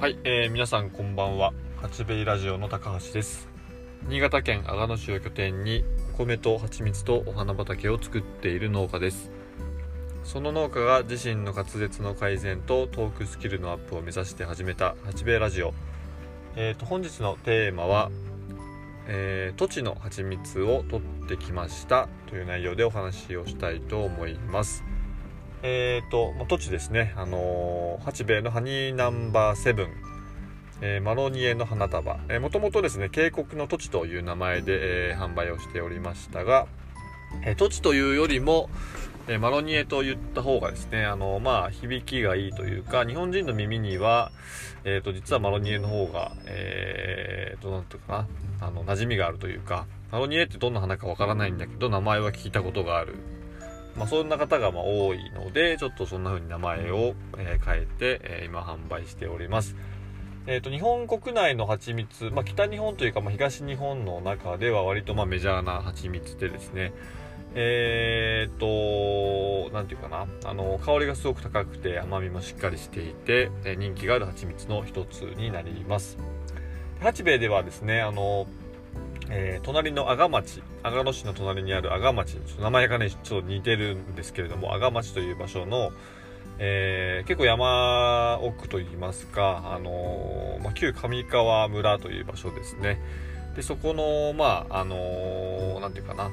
はい、えー皆さんこんばんは。八兵衛ラジオの高橋です。新潟県阿賀野市を拠点にお米と蜂蜜とお花畑を作っている農家です。その農家が自身の滑舌の改善とトークスキルのアップを目指して始めた八兵衛ラジオ。えー、と本日のテーマは、えー、土地の蜂蜜を取ってきましたという内容でお話をしたいと思います。えーと、土地ですね、あのー八兵衛のハニーナンバーセブン、えーマロニエの花束、えー、もともとですね、渓谷の土地という名前で、えー販売をしておりましたが、えー土地というよりも、えマロニエと言った方がですね、あのまあ、響きがいいというか、日本人の耳には、えーと、実はマロニエの方が、えーと、なんていうかな、あの、馴染みがあるというか、マロニエってどんな花かわからないんだけど、名前は聞いたことがある。まあ、そんな方がま多いので、ちょっとそんな風に名前を、え変えて、え今販売しております。えー、と日本国内の蜂蜜、まあ、北日本というか、まあ、東日本の中では割とまメジャーな蜂蜜でですね、えー、と、なんていうかな、あの、香りがすごく高くて甘みもしっかりしていて、え人気がある蜂蜜の一つになります。八兵衛ではですね、あの、えー隣の阿賀町、阿賀野市の隣にある阿賀町、ちょっと名前がね、ちょっと似てるんですけれども、阿賀町という場所の、えー結構山奥といいますか、あのーまあ、旧上川村という場所ですね。で、そこの、まあ、あのーなんていうかな、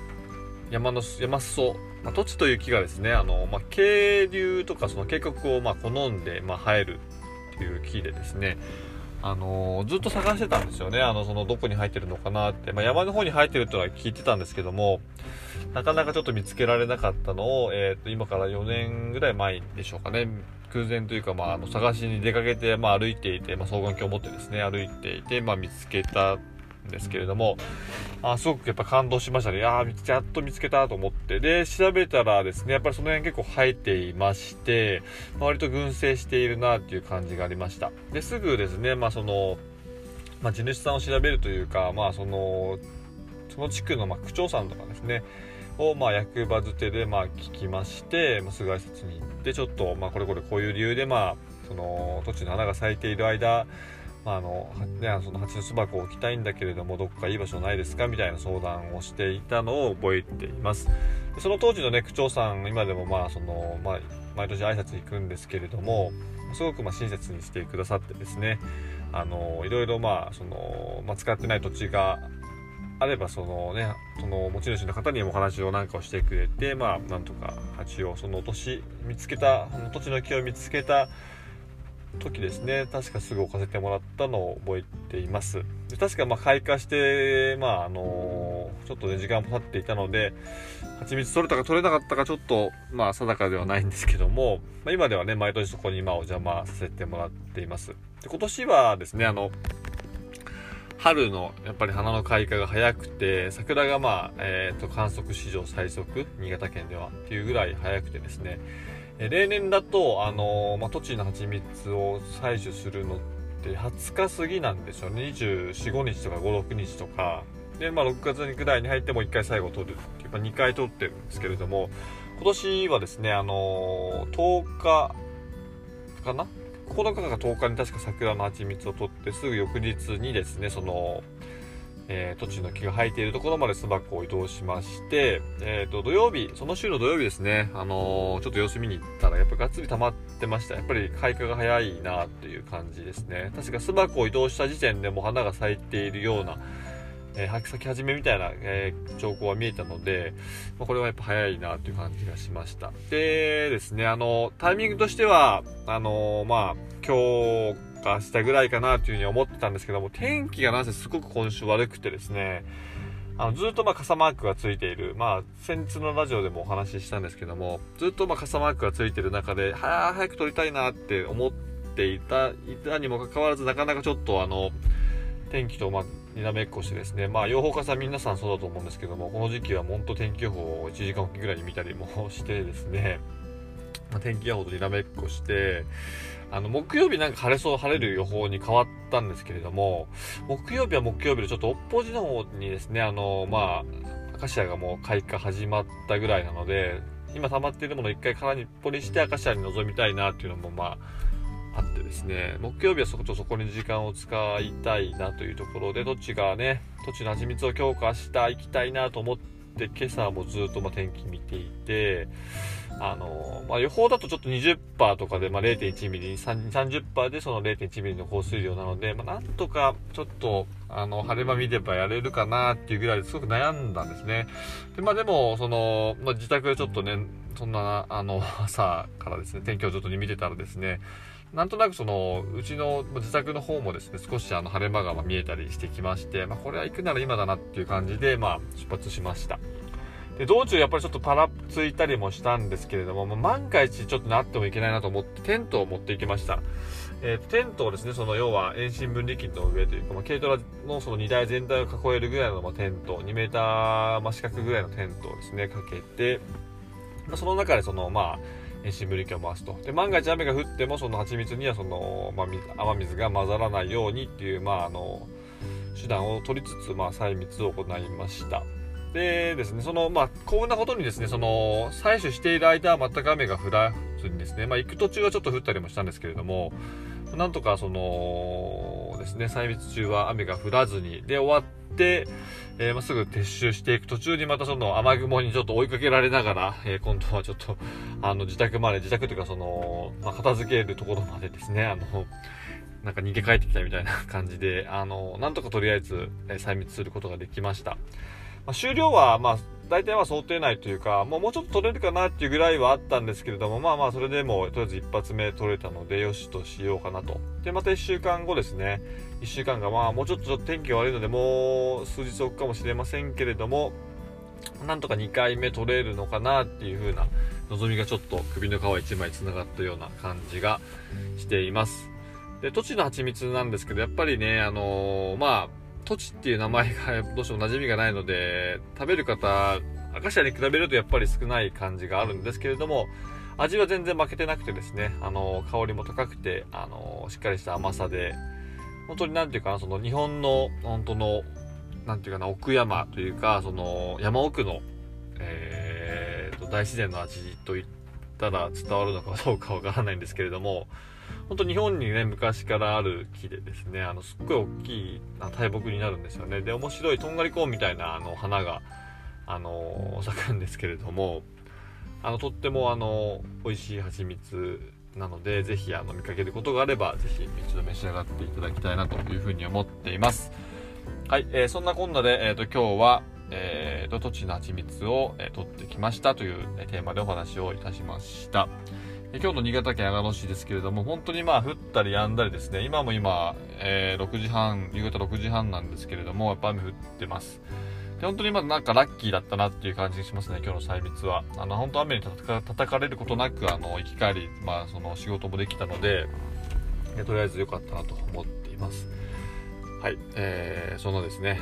山の、山裾、まあ、土地という木がですね、あのまあ、渓流とかその渓谷を、まあ、好んで、まあ、生えるっていう木でですね、あのーずっと探してたんですよね。あの、その、どこに入ってるのかなって。まあ、山の方に入ってるってのは聞いてたんですけども、なかなかちょっと見つけられなかったのを、えっ、と、今から4年ぐらい前でしょうかね。空前というか、まあ、あの、探しに出かけて、まあ、歩いていて、まあ、双眼鏡を持ってですね、歩いていて、まあ、見つけたですけれども、あすごくやっぱ感動しましたね。ああ、やっと見つけたと思って。で、調べたらですね、やっぱりその辺結構生えていまして、割と群生しているなっていう感じがありました。で、すぐですね、まあその、まあ地主さんを調べるというか、まあその、その地区のまあ区長さんとかですね、をまあ役場づてでまあ聞きまして、まあ、すぐ挨拶に行って、ちょっとまあこれこれこういう理由でまあ、その土地の花が咲いている間、まああのね、その蜂の巣箱を置きたいんだけれどもどこかいい場所ないですかみたいな相談をしていたのを覚えています。その当時のね区長さん今でもまあその、まあ、毎年挨拶行くんですけれどもすごくま親切にしてくださってですねあのいろいろまあその、まあ、使ってない土地があればそのねその持ち主の方にもお話をなんかをしてくれてまあなんとか蜂をその年見つけたその土地の木を見つけた時ですね。確かすぐ置かせてもらったのを覚えています。で確かま開花してまああのちょっとね時間も経っていたので蜂蜜取れたか取れなかったかちょっとまあ定かではないんですけども、まあ、今ではね毎年そこにまあお邪魔させてもらっています。で今年はですねあの春のやっぱり花の開花が早くて桜がまあ、えー、と観測史上最速新潟県ではっていうぐらい早くてですね例年だと、あのーまあ、栃木の蜂蜜を採取するのって20日過ぎなんですよ。ね24、5日とか5、6日とか。で、まあ、6月ぐらいに入っても1回最後取るっていうか2回取ってるんですけれども今年はですね、あのー10日かな？9日か10日に確か桜の蜂蜜を取ってすぐ翌日にですねその、えー、土地の木が生えているところまで巣箱を移動しまして、えー、と土曜日その週の土曜日ですね、あのーちょっと様子見に行ったらやっぱがっつり溜まってました。やっぱり開花が早いなっていう感じですね。確か巣箱を移動した時点でもう花が咲いているようなえー、咲き始めみたいな、えー兆候は見えたので、まあ、これはやっぱ早いなという感じがしました。でですね、あの、タイミングとしては、あのまあ、今日か明日ぐらいかなというふうに思ってたんですけども、天気がなぜすごく今週悪くてですね、あのずっとま傘マークがついている、まあ、先日のラジオでもお話ししたんですけども、ずっとま傘マークがついている中で、は早く撮りたいなって思っていた、いたにもかかわらず、なかなかちょっとあの、天気とまにらめっこしてですね、まあ、養蜂家さん皆さんそうだと思うんですけども、この時期は本当天気予報を1時間おきぐらいに見たりもしてですね、まあ、天気予報とにらめっこして、あの、木曜日なんか晴れそう、晴れる予報に変わったんですけれども、木曜日は木曜日でちょっと、おっぽじの方にですね、あの、まあ、アカシアがもう開花始まったぐらいなので、今溜まっているものを一回空にっぽにしてアカシアに臨みたいなっていうのも、まあ、あってですね木曜日はそことそこに時間を使いたいなというところでどっちがね土地の蜂蜜を強化した行きたいなと思って今朝もずっとま天気見ていてあのまあ、予報だとちょっと20%とかで、まあ、0.1ミリ、30%でその0.1ミリの降水量なので、まあ、なんとかちょっと、あの、晴れ間見ればやれるかなっていうぐらいですごく悩んだんですね。で、まあでも、その、まあ、自宅でちょっとね、そんな、あの、朝からですね、天気をちょっと見てたらですね、なんとなくその、うちの自宅の方もですね、少しあの晴れ間が見えたりしてきまして、まあ、これは行くなら今だなっていう感じで、まあ、出発しました。で、道中やっぱりちょっとパラついたりもしたんですけれども、まあ、万が一ちょっとなってもいけないなと思って、テントを持っていきました。えー、テントをですね、その要は遠心分離機の上というか、まあ、軽トラのその荷台全体を囲えるぐらいの、まあ、テント、2メーター、まあ、四角ぐらいのテントをですね、かけて、まあ、その中でその、まあ、遠心分離機を回すと。で、万が一雨が降っても、その蜂蜜にはその、まあ、雨水が混ざらないようにっていう、まあ、あの、手段を取りつつ、まあ、細密を行いました。でですね、その、まあ、幸運なことにですね、その、採取している間は全く雨が降らずにですね、まあ、行く途中はちょっと降ったりもしたんですけれども、なんとかその、ですね、細密中は雨が降らずに、で、終わって、えー、まあ、すぐ撤収していく途中にまたその雨雲にちょっと追いかけられながら、えー、今度はちょっと、あの、自宅まで、自宅というかその、まあ、片付けるところまでですね、あの、なんか逃げ帰ってきたみたいな感じで、あの、なんとかとりあえず、えー、細密することができました。ま、終了は、まあ、大体は想定内というか、もうもうちょっと取れるかなっていうぐらいはあったんですけれども、まあまあ、それでも、とりあえず一発目取れたので、よしとしようかなと。で、また1週間後ですね。1週間が、まあ、もうちょっと天気が悪いので、もう数日置くかもしれませんけれども、なんとか2回目取れるのかなっていう風な望みがちょっと首の皮一枚繋がったような感じがしています。で、土地の蜂蜜なんですけど、やっぱりね、あのー、まあ、土地っていう名前がどうしても馴染みがないので、食べる方、アカシアに比べるとやっぱり少ない感じがあるんですけれども、味は全然負けてなくてですね、あの、香りも高くて、あの、しっかりした甘さで、本当になんていうかな、その日本の、本当の、なんていうかな、奥山というか、その山奥の、えー、と、大自然の味といったら伝わるのかどうかわからないんですけれども、本当日本にね、昔からある木でですね、あの、すっごい大きい大木になるんですよね。で、面白いとんがりコーンみたいなあの花が、あの、咲くんですけれども、あの、とってもあの、美味しい蜂蜜なので、ぜひあの、見かけることがあれば、ぜひ一度召し上がっていただきたいなというふうに思っています。はい、えー、そんなこんなで、えっ、ー、と、今日は、えーと、土地の蜂蜜を、えー、取ってきましたという、えテーマでお話をいたしました。今日の新潟県阿賀野市ですけれども、本当にまあ降ったり止んだりですね、今も今、えー、6時半、夕方6時半なんですけれども、やっぱ雨降ってます。で本当にまだなんかラッキーだったなっていう感じがしますね、今日の細密は。あの、本当雨に叩かれることなく、あの、行き帰り、まあ、その仕事もできたので、とりあえず良かったなと思っています。はい、えー、そのですね。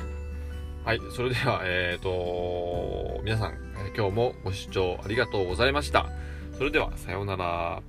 はい、それでは、えっ、ー、と、皆さん、今日もご視聴ありがとうございました。それでは、さようなら。